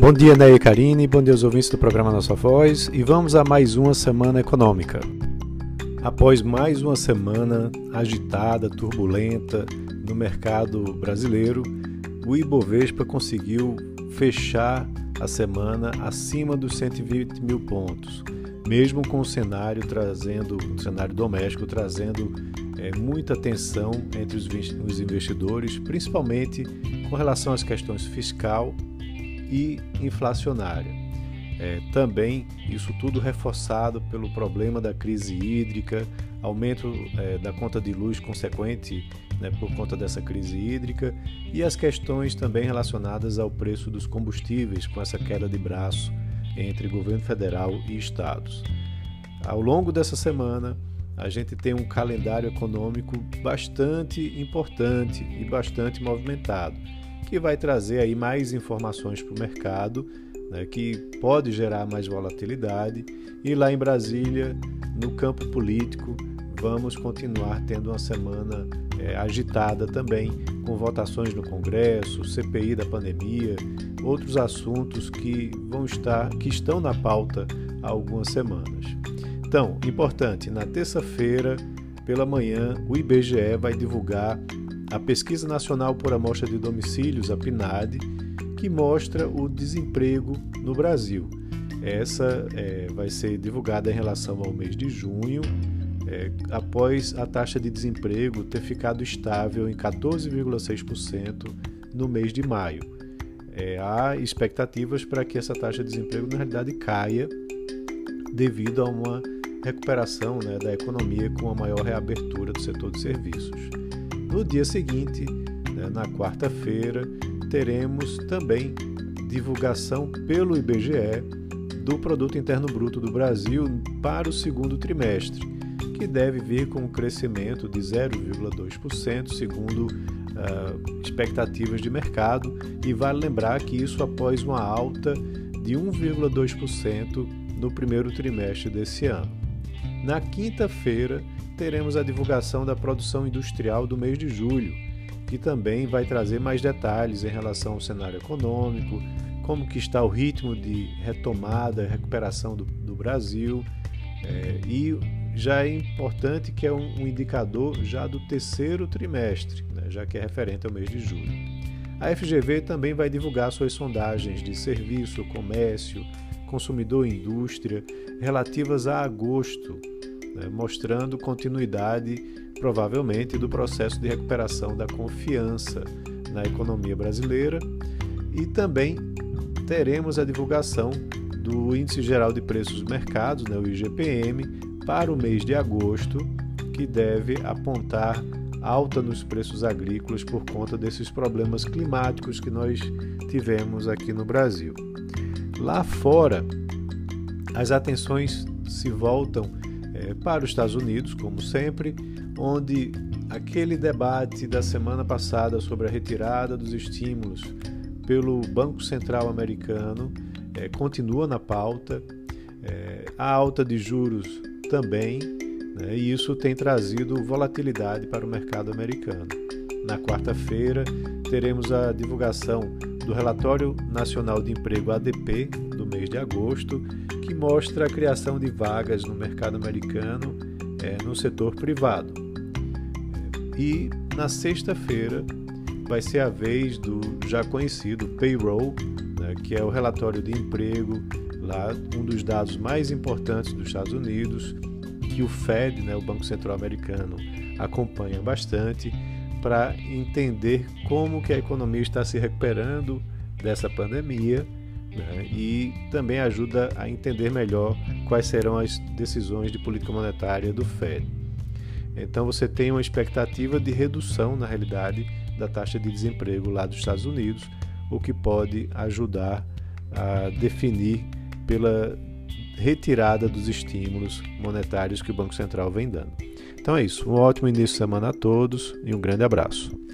Bom dia, Ney e Karine, bom dia aos ouvintes do programa Nossa Voz e vamos a mais uma semana econômica. Após mais uma semana agitada, turbulenta no mercado brasileiro, o Ibovespa conseguiu fechar a semana acima dos 120 mil pontos, mesmo com o cenário trazendo, o cenário doméstico trazendo é, muita tensão entre os, investidores, principalmente com relação às questões fiscal e inflacionária. É, também isso tudo reforçado pelo problema da crise hídrica, aumento é, da conta de luz consequente né, por conta dessa crise hídrica e as questões também relacionadas ao preço dos combustíveis, com essa queda de braço entre governo federal e estados. Ao longo dessa semana, a gente tem um calendário econômico bastante importante e bastante movimentado, que vai trazer aí mais informações para o mercado, né, que pode gerar mais volatilidade. E lá em Brasília, no campo político, vamos continuar tendo uma semana é, agitada também, com votações no Congresso, CPI da pandemia, outros assuntos que vão estar, que estão na pauta há algumas semanas. Então, importante, na terça-feira, pela manhã, o IBGE vai divulgar a Pesquisa Nacional por Amostra de Domicílios, a PNAD, que mostra o desemprego no Brasil. Essa é, vai ser divulgada em relação ao mês de junho é, após a taxa de desemprego ter ficado estável em 14,6% no mês de maio. É, há expectativas para que essa taxa de desemprego, na realidade, caia devido a uma recuperação né, da economia com a maior reabertura do setor de serviços. No dia seguinte, né, na quarta-feira, teremos também divulgação pelo IBGE do Produto Interno Bruto do Brasil para o segundo trimestre que deve vir com um crescimento de 0,2%, segundo uh, expectativas de mercado, e vale lembrar que isso após uma alta de 1,2% no primeiro trimestre desse ano. Na quinta-feira, teremos a divulgação da produção industrial do mês de julho, que também vai trazer mais detalhes em relação ao cenário econômico, como que está o ritmo de retomada, recuperação do, do Brasil é, e já é importante que é um, um indicador já do terceiro trimestre, né, já que é referente ao mês de julho. A FGV também vai divulgar suas sondagens de serviço, comércio, consumidor e indústria relativas a agosto, né, mostrando continuidade, provavelmente, do processo de recuperação da confiança na economia brasileira e também teremos a divulgação do Índice Geral de Preços dos Mercados, né, o IGPM, para o mês de agosto, que deve apontar alta nos preços agrícolas por conta desses problemas climáticos que nós tivemos aqui no Brasil. Lá fora, as atenções se voltam para os Estados Unidos, como sempre, onde aquele debate da semana passada sobre a retirada dos estímulos pelo Banco Central americano é, continua na pauta. É, a alta de juros também, né, e isso tem trazido volatilidade para o mercado americano. Na quarta-feira, teremos a divulgação do Relatório Nacional de Emprego ADP do mês de agosto, que mostra a criação de vagas no mercado americano é, no setor privado. E na sexta-feira vai ser a vez do já conhecido payroll, né, que é o relatório de emprego lá um dos dados mais importantes dos Estados Unidos, que o Fed, né, o Banco Central Americano, acompanha bastante para entender como que a economia está se recuperando dessa pandemia né, e também ajuda a entender melhor quais serão as decisões de política monetária do Fed. Então você tem uma expectativa de redução, na realidade, da taxa de desemprego lá dos Estados Unidos, o que pode ajudar a definir pela retirada dos estímulos monetários que o Banco Central vem dando. Então é isso. Um ótimo início de semana a todos e um grande abraço.